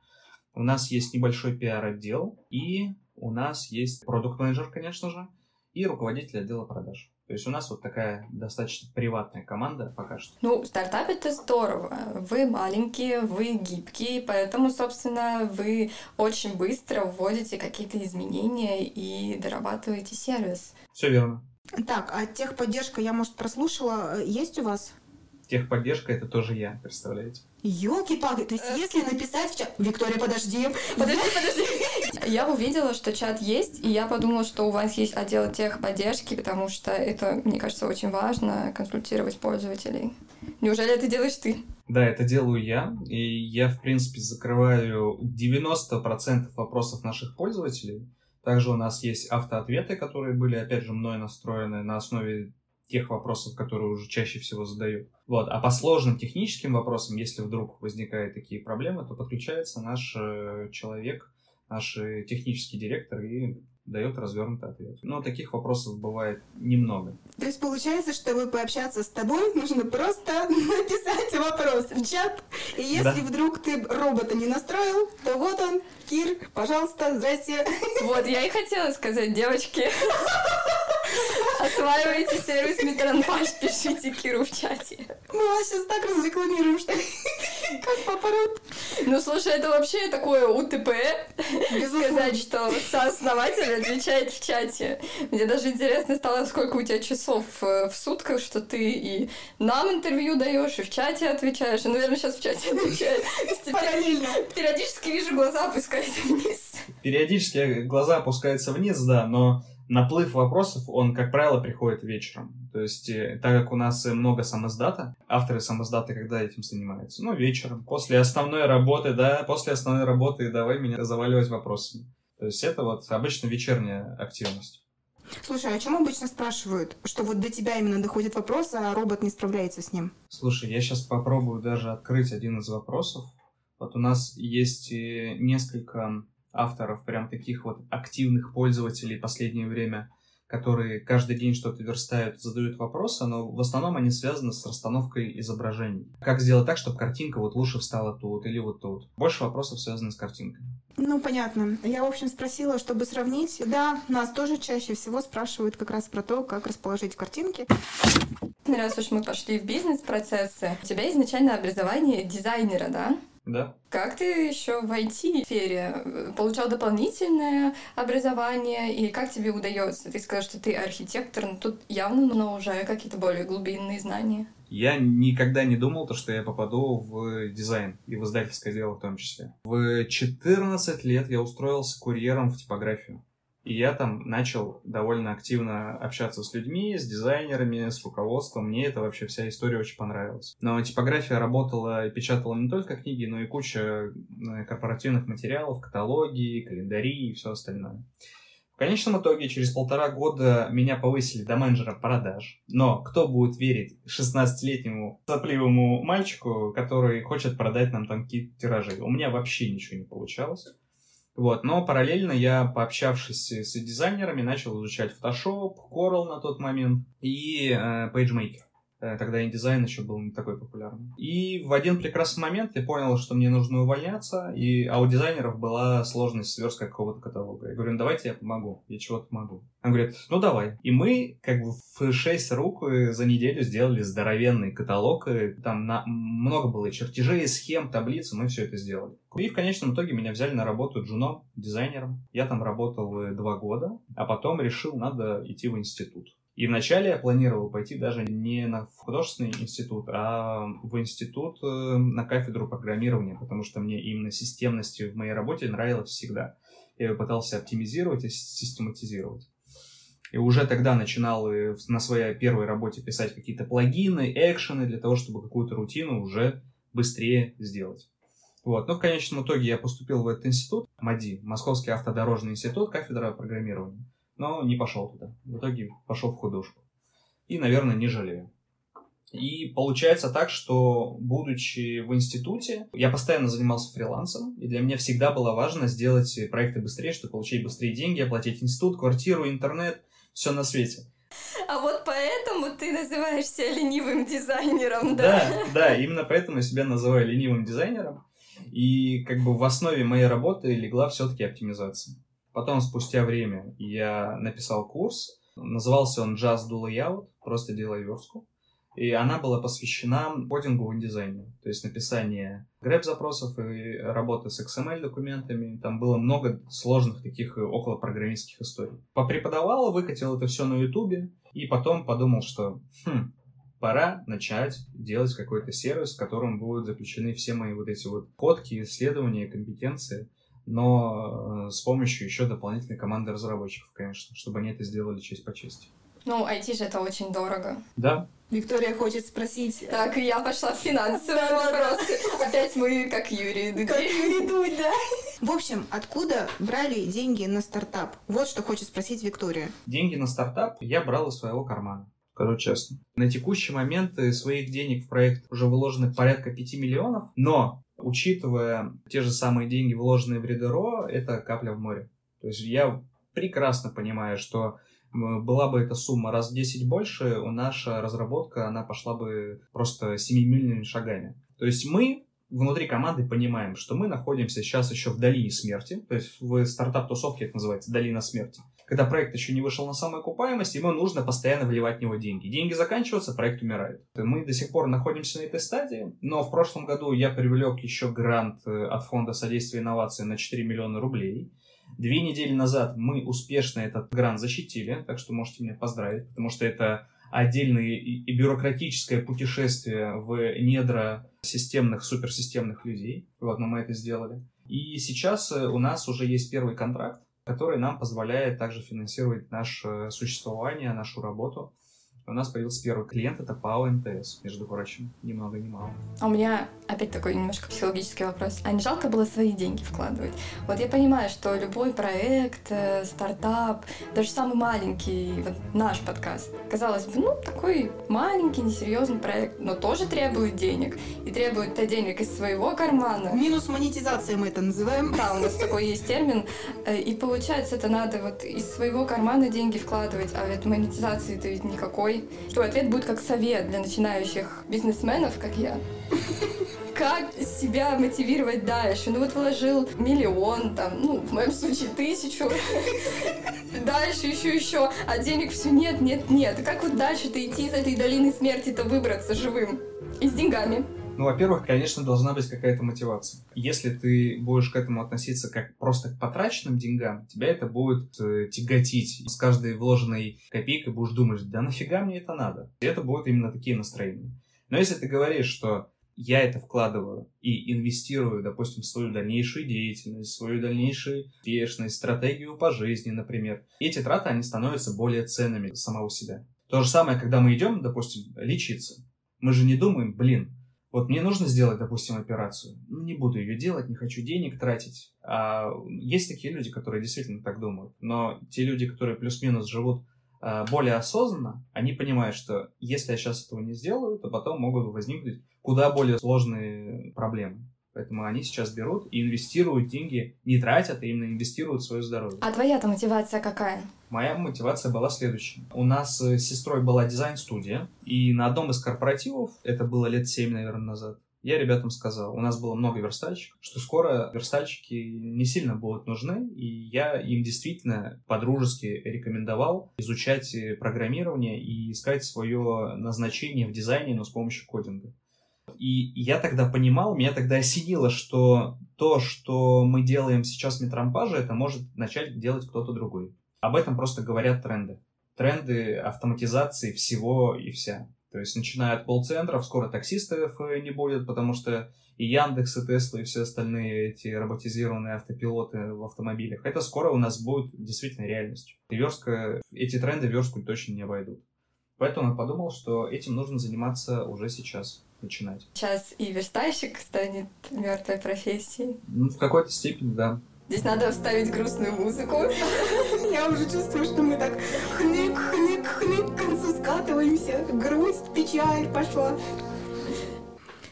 У нас есть небольшой пиар-отдел, и у нас есть продукт-менеджер, конечно же, и руководитель отдела продаж. То есть у нас вот такая достаточно приватная команда пока что. Ну, стартап это здорово. Вы маленькие, вы гибкие, поэтому, собственно, вы очень быстро вводите какие-то изменения и дорабатываете сервис. Все верно. Так, а техподдержка я, может, прослушала. Есть у вас? Техподдержка это тоже я, представляете? Елки-палки, то есть если написать в чат... Виктория, подожди. Подожди, подожди. Я увидела, что чат есть, и я подумала, что у вас есть отдел техподдержки, потому что это, мне кажется, очень важно консультировать пользователей. Неужели это делаешь ты? Да, это делаю я, и я, в принципе, закрываю 90% вопросов наших пользователей. Также у нас есть автоответы, которые были, опять же, мной настроены на основе тех вопросов, которые уже чаще всего задают. Вот. А по сложным техническим вопросам, если вдруг возникают такие проблемы, то подключается наш э, человек, наш э, технический директор и дает развернутый ответ. Но таких вопросов бывает немного. То есть получается, чтобы пообщаться с тобой, нужно просто написать вопрос в чат. И если да. вдруг ты робота не настроил, то вот он, Кир, пожалуйста, здрасте. Вот, я и хотела сказать, девочки. Осваивайте сервис Митранпаш, пишите Киру в чате. Мы вас сейчас так разрекламируем, что как попорот. Ну, слушай, это вообще такое УТП. Сказать, что сооснователь отвечает в чате. Мне даже интересно стало, сколько у тебя часов э, в сутках, что ты и нам интервью даешь, и в чате отвечаешь. И, наверное, сейчас в чате отвечаешь. Параллельно. Периодически вижу глаза опускаются вниз. Периодически глаза опускаются вниз, да, но наплыв вопросов, он, как правило, приходит вечером. То есть, э, так как у нас много самоздата, авторы самоздата когда этим занимаются? Ну, вечером, после основной работы, да, после основной работы давай меня заваливать вопросами. То есть, это вот обычно вечерняя активность. Слушай, а чем обычно спрашивают, что вот до тебя именно доходит вопрос, а робот не справляется с ним? Слушай, я сейчас попробую даже открыть один из вопросов. Вот у нас есть э, несколько авторов, прям таких вот активных пользователей в последнее время, которые каждый день что-то верстают, задают вопросы, но в основном они связаны с расстановкой изображений. Как сделать так, чтобы картинка вот лучше встала тут или вот тут? Больше вопросов связаны с картинкой. Ну, понятно. Я, в общем, спросила, чтобы сравнить. Да, нас тоже чаще всего спрашивают как раз про то, как расположить картинки. Раз уж мы пошли в бизнес-процессы, у тебя изначально образование дизайнера, да? Да. Как ты еще в IT-сфере получал дополнительное образование, и как тебе удается? Ты сказал, что ты архитектор, но тут явно но уже какие-то более глубинные знания. Я никогда не думал, то, что я попаду в дизайн и в издательское дело в том числе. В 14 лет я устроился курьером в типографию. И я там начал довольно активно общаться с людьми, с дизайнерами, с руководством. Мне это вообще вся история очень понравилась. Но типография работала и печатала не только книги, но и куча э, корпоративных материалов, каталоги, календари и все остальное. В конечном итоге, через полтора года меня повысили до менеджера продаж. Но кто будет верить 16-летнему сопливому мальчику, который хочет продать нам там какие-то тиражи? У меня вообще ничего не получалось. Вот, но параллельно я, пообщавшись с дизайнерами, начал изучать Photoshop, Corel на тот момент и э, PageMaker. Э, тогда индизайн еще был не такой популярный. И в один прекрасный момент я понял, что мне нужно увольняться, и, а у дизайнеров была сложность сверстка какого-то каталога. Я говорю, ну давайте я помогу, я чего-то могу. Он говорит, ну давай. И мы как бы в шесть рук э, за неделю сделали здоровенный каталог, и там на... много было чертежей, схем, таблиц, мы все это сделали. И в конечном итоге меня взяли на работу джуном, дизайнером. Я там работал э, два года, а потом решил, надо идти в институт. И вначале я планировал пойти даже не на художественный институт, а в институт э, на кафедру программирования, потому что мне именно системность в моей работе нравилась всегда. Я ее пытался оптимизировать и систематизировать. И уже тогда начинал на своей первой работе писать какие-то плагины, экшены для того, чтобы какую-то рутину уже быстрее сделать. Вот. Но в конечном итоге я поступил в этот институт, МАДИ, Московский автодорожный институт, кафедра программирования но не пошел туда. В итоге пошел в художку. И, наверное, не жалею. И получается так, что, будучи в институте, я постоянно занимался фрилансом, и для меня всегда было важно сделать проекты быстрее, чтобы получить быстрее деньги, оплатить институт, квартиру, интернет, все на свете. А вот поэтому ты называешься ленивым дизайнером, да? Да, да, именно поэтому я себя называю ленивым дизайнером. И как бы в основе моей работы легла все-таки оптимизация. Потом, спустя время, я написал курс. Назывался он Just Do Layout, просто делай верстку. И она была посвящена кодингу в индизайне, то есть написание грэп-запросов и работы с XML-документами. Там было много сложных таких около программистских историй. Попреподавал, выкатил это все на Ютубе, и потом подумал, что хм, пора начать делать какой-то сервис, в котором будут заключены все мои вот эти вот кодки, исследования, компетенции но э, с помощью еще дополнительной команды разработчиков, конечно, чтобы они это сделали честь по чести. Ну, IT же это очень дорого. Да. Виктория хочет спросить... Так, я пошла в финансовые вопросы. Опять мы как Юрий Дудь. Как Юрий Дудь, да. В общем, откуда брали деньги на стартап? Вот что хочет спросить Виктория. Деньги на стартап я брал из своего кармана. Скажу честно. На текущий момент своих денег в проект уже вложено порядка 5 миллионов, но учитывая те же самые деньги, вложенные в Ридеро, это капля в море. То есть я прекрасно понимаю, что была бы эта сумма раз в 10 больше, у наша разработка, она пошла бы просто семимильными шагами. То есть мы внутри команды понимаем, что мы находимся сейчас еще в долине смерти, то есть в стартап-тусовке это называется долина смерти когда проект еще не вышел на самую окупаемость, ему нужно постоянно вливать в него деньги. Деньги заканчиваются, проект умирает. Мы до сих пор находимся на этой стадии, но в прошлом году я привлек еще грант э, от Фонда содействия инновациям на 4 миллиона рублей. Две недели назад мы успешно этот грант защитили, так что можете меня поздравить, потому что это отдельное и бюрократическое путешествие в недра системных, суперсистемных людей. Вот, но мы это сделали. И сейчас э, у нас уже есть первый контракт который нам позволяет также финансировать наше существование, нашу работу. У нас появился первый клиент, это ПАО МТС, между прочим, ни много ни мало. А у меня опять такой немножко психологический вопрос. А не жалко было свои деньги вкладывать? Вот я понимаю, что любой проект, э, стартап, даже самый маленький, вот наш подкаст, казалось бы, ну, такой маленький, несерьезный проект, но тоже требует денег. И требует то денег из своего кармана. Минус монетизация мы это называем. Да, у нас такой есть термин. Э, и получается, это надо вот из своего кармана деньги вкладывать, а ведь монетизации-то ведь никакой такой, что ответ будет как совет для начинающих бизнесменов, как я. Как себя мотивировать дальше? Ну вот вложил миллион, там, ну, в моем случае тысячу, дальше еще еще, а денег все нет, нет, нет. Как вот дальше-то идти из этой долины смерти-то выбраться живым и с деньгами? Ну, во-первых, конечно, должна быть какая-то мотивация. Если ты будешь к этому относиться как просто к потраченным деньгам, тебя это будет э, тяготить. С каждой вложенной копейкой будешь думать, да нафига мне это надо? И это будут именно такие настроения. Но если ты говоришь, что я это вкладываю и инвестирую, допустим, в свою дальнейшую деятельность, свою дальнейшую успешность, стратегию по жизни, например, эти траты, они становятся более ценными самого себя. То же самое, когда мы идем, допустим, лечиться. Мы же не думаем, блин, вот мне нужно сделать, допустим, операцию. Ну, не буду ее делать, не хочу денег тратить. А есть такие люди, которые действительно так думают. Но те люди, которые плюс-минус живут а, более осознанно, они понимают, что если я сейчас этого не сделаю, то потом могут возникнуть куда более сложные проблемы. Поэтому они сейчас берут и инвестируют деньги, не тратят, а именно инвестируют в свое здоровье. А твоя-то мотивация какая? Моя мотивация была следующая. У нас с сестрой была дизайн-студия, и на одном из корпоративов, это было лет 7, наверное, назад, я ребятам сказал, у нас было много верстальщиков, что скоро верстальщики не сильно будут нужны, и я им действительно подружески рекомендовал изучать программирование и искать свое назначение в дизайне, но с помощью кодинга. И я тогда понимал, меня тогда осенило, что то, что мы делаем сейчас в Метрампаже, это может начать делать кто-то другой. Об этом просто говорят тренды. тренды автоматизации всего и вся. То есть, начиная от колл-центров, скоро таксистов э, не будет, потому что и Яндекс, и Тесла, и все остальные эти роботизированные автопилоты в автомобилях, это скоро у нас будет действительно реальностью. И верстка, эти тренды верстку точно не обойдут. Поэтому я подумал, что этим нужно заниматься уже сейчас, начинать. Сейчас и верстальщик станет мертвой профессией. Ну, в какой-то степени, да. Здесь надо вставить грустную музыку. Я уже чувствую, что мы так хнык, хнык, хнык к концу скатываемся. Грусть, печаль пошла.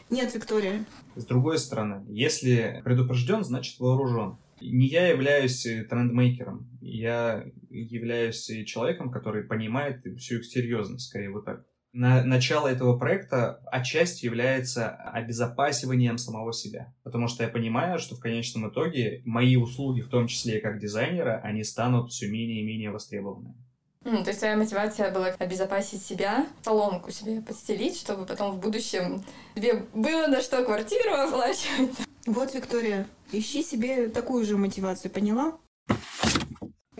Нет, Виктория. С другой стороны, если предупрежден, значит вооружен. Не я являюсь трендмейкером, я являюсь человеком, который понимает всю их серьезность, скорее вот так. На начало этого проекта отчасти является обезопасиванием самого себя. Потому что я понимаю, что в конечном итоге мои услуги, в том числе и как дизайнера, они станут все менее и менее востребованными. Mm, то есть твоя мотивация была обезопасить себя, соломку себе подстелить, чтобы потом в будущем тебе было на что квартиру оплачивать. Вот, Виктория, ищи себе такую же мотивацию, поняла?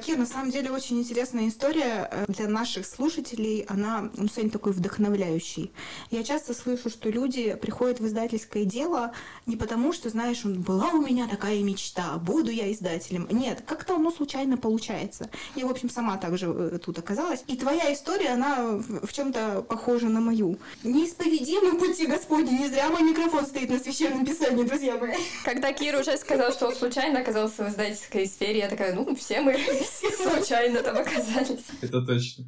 Кир, на самом деле очень интересная история э, для наших слушателей. Она, ну, сегодня такой вдохновляющий. Я часто слышу, что люди приходят в издательское дело не потому, что, знаешь, была у меня такая мечта, буду я издателем. Нет, как-то оно случайно получается. Я, в общем, сама также э, тут оказалась. И твоя история, она в чем-то похожа на мою. Неисповедимы пути Господни, не зря мой микрофон стоит на священном писании, друзья мои. Когда Кир уже сказал, что он случайно оказался в издательской сфере, я такая, ну, все мы случайно там оказались. Это точно.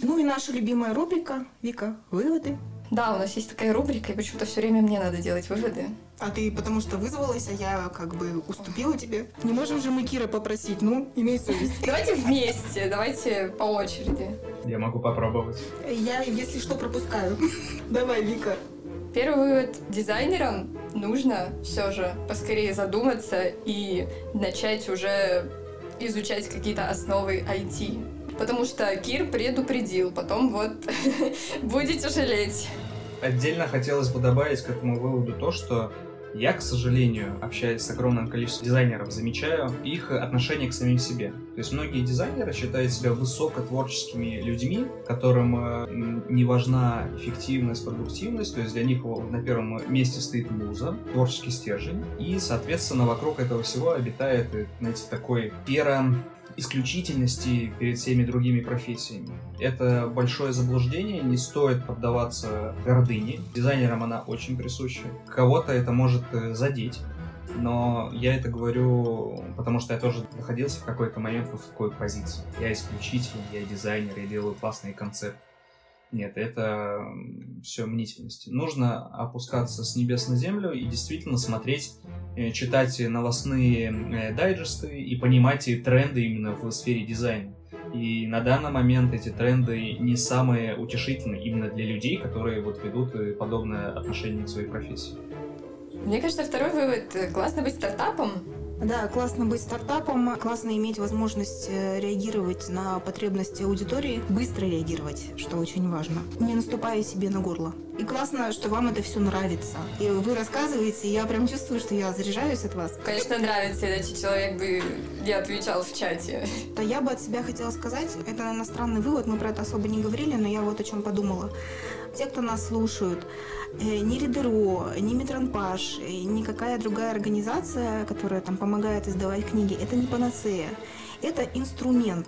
Ну и наша любимая рубрика. Вика, выводы. Да, у нас есть такая рубрика, и почему-то все время мне надо делать выводы. А ты потому что вызвалась, а я как бы уступила тебе. Не можем же мы Кира попросить, ну, имей совесть. Давайте вместе, давайте по очереди. Я могу попробовать. Я, если что, пропускаю. Давай, Вика. Первый вывод. Дизайнерам нужно все же поскорее задуматься и начать уже изучать какие-то основы IT. Потому что Кир предупредил, потом вот будете жалеть. Отдельно хотелось бы добавить к этому выводу то, что я, к сожалению, общаясь с огромным количеством дизайнеров, замечаю их отношение к самим себе. То есть многие дизайнеры считают себя высокотворческими людьми, которым э, не важна эффективность, продуктивность, то есть для них на первом месте стоит муза, творческий стержень, и, соответственно, вокруг этого всего обитает, э, знаете, такой пера исключительности перед всеми другими профессиями. Это большое заблуждение, не стоит поддаваться гордыне. Дизайнерам она очень присуща. Кого-то это может э, задеть. Но я это говорю, потому что я тоже находился в какой-то момент в такой позиции. Я исключительный, я дизайнер, я делаю классные концепты. Нет, это все мнительности. Нужно опускаться с небес на землю и действительно смотреть, э, читать новостные э, дайджесты и понимать тренды именно в сфере дизайна. И на данный момент эти тренды не самые утешительные именно для людей, которые вот ведут э, подобное отношение к своей профессии. Мне кажется, второй вывод – классно быть стартапом, да, классно быть стартапом, классно иметь возможность э, реагировать на потребности аудитории, быстро реагировать, что очень важно, не наступая себе на горло. И классно, что вам это все нравится. И вы рассказываете, и я прям чувствую, что я заряжаюсь от вас. Конечно, нравится, иначе человек бы не отвечал в чате. Да я бы от себя хотела сказать, это иностранный вывод, мы про это особо не говорили, но я вот о чем подумала. Те, кто нас слушают, э, ни Ридеро, ни Метронпаш, э, никакая другая организация, которая там помогает издавать книги, это не панацея. Это инструмент.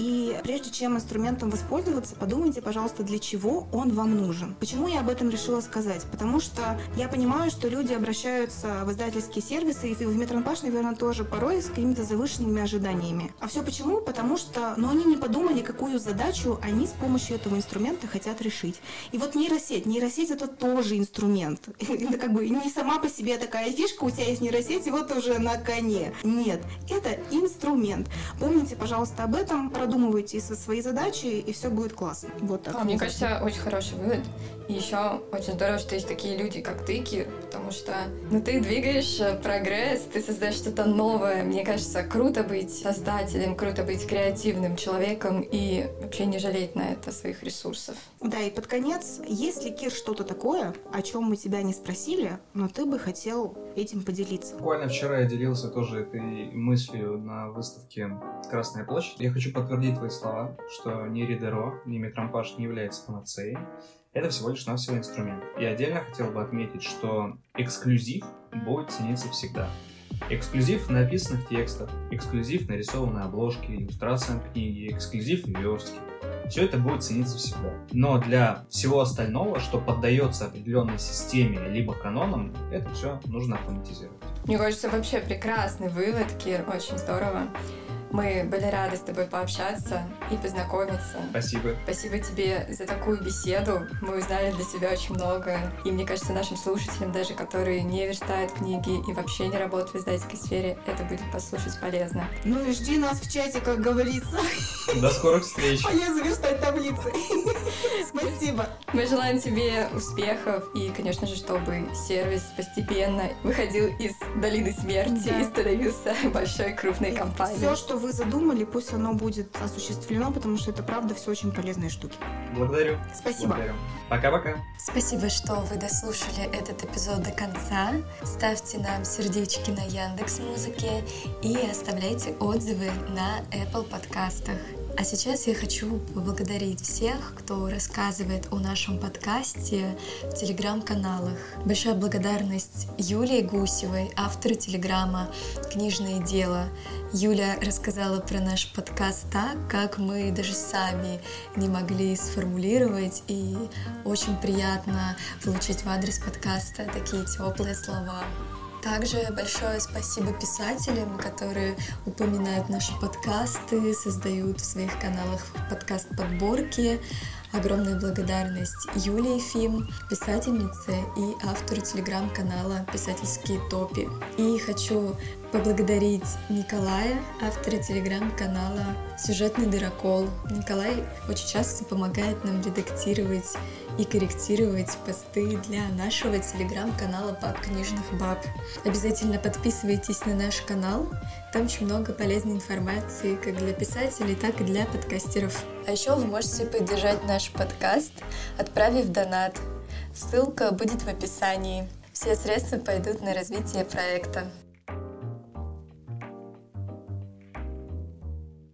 И прежде чем инструментом воспользоваться, подумайте, пожалуйста, для чего он вам нужен. Почему я об этом решила сказать? Потому что я понимаю, что люди обращаются в издательские сервисы, и в Метронпаш, наверное, тоже порой с какими-то завышенными ожиданиями. А все почему? Потому что ну, они не подумали, какую задачу они с помощью этого инструмента хотят решить. И вот нейросеть. Нейросеть это тоже инструмент. Это как бы не сама по себе такая фишка, у тебя есть нейросеть, и вот уже на коне. Нет, это инструмент. Помните, пожалуйста, об этом, продумывайте со свои задачи, и все будет классно. Вот так. А, мне кажется, очень хороший вывод. И еще очень здорово, что есть такие люди, как ты, Кир, потому что ну, ты двигаешь э, прогресс, ты создаешь что-то новое. Мне кажется, круто быть создателем, круто быть креативным человеком и вообще не жалеть на это своих ресурсов. Да, и под конец, есть ли, Кир, что-то такое, о чем мы тебя не спросили, но ты бы хотел этим поделиться? Буквально вчера я делился тоже этой мыслью на выставке «Красная площадь». Я хочу под подтвердить твои слова, что ни Ридеро, ни Метрампаш не является панацеей. Это всего лишь навсего инструмент. И отдельно хотел бы отметить, что эксклюзив будет цениться всегда. Эксклюзив написанных текстах, эксклюзив на рисованной обложке, иллюстрациям книги, эксклюзив в верстке. Все это будет цениться всегда. Но для всего остального, что поддается определенной системе либо канонам, это все нужно автоматизировать. Мне кажется, вообще прекрасный вывод, Кир, очень здорово. Мы были рады с тобой пообщаться и познакомиться. Спасибо. Спасибо тебе за такую беседу. Мы узнали для себя очень много. И мне кажется, нашим слушателям, даже которые не верстают книги и вообще не работают в издательской сфере, это будет послушать полезно. Ну и жди нас в чате, как говорится. До скорых встреч. Полезно верстать таблицы. Спасибо. Мы желаем тебе успехов и, конечно же, чтобы сервис постепенно выходил из долины смерти Да. и становился большой крупной компанией. Все, что вы задумали, пусть оно будет осуществлено, потому что это правда все очень полезные штуки. Благодарю. Спасибо. Благодарю. Пока-пока. Спасибо, что вы дослушали этот эпизод до конца. Ставьте нам сердечки на Яндекс Музыке и оставляйте отзывы на Apple подкастах. А сейчас я хочу поблагодарить всех, кто рассказывает о нашем подкасте в телеграм-каналах. Большая благодарность Юлии Гусевой, автору телеграма «Книжное дело». Юля рассказала про наш подкаст так, как мы даже сами не могли сформулировать, и очень приятно получить в адрес подкаста такие теплые слова. Также большое спасибо писателям, которые упоминают наши подкасты, создают в своих каналах подкаст-подборки. Огромная благодарность Юлии Фим, писательнице и автору телеграм-канала «Писательские топи». И хочу поблагодарить Николая, автора телеграм-канала «Сюжетный дырокол». Николай очень часто помогает нам редактировать и корректировать посты для нашего телеграм-канала «Пап книжных баб». Обязательно подписывайтесь на наш канал, там очень много полезной информации как для писателей, так и для подкастеров. А еще вы можете поддержать наш подкаст, отправив донат. Ссылка будет в описании. Все средства пойдут на развитие проекта.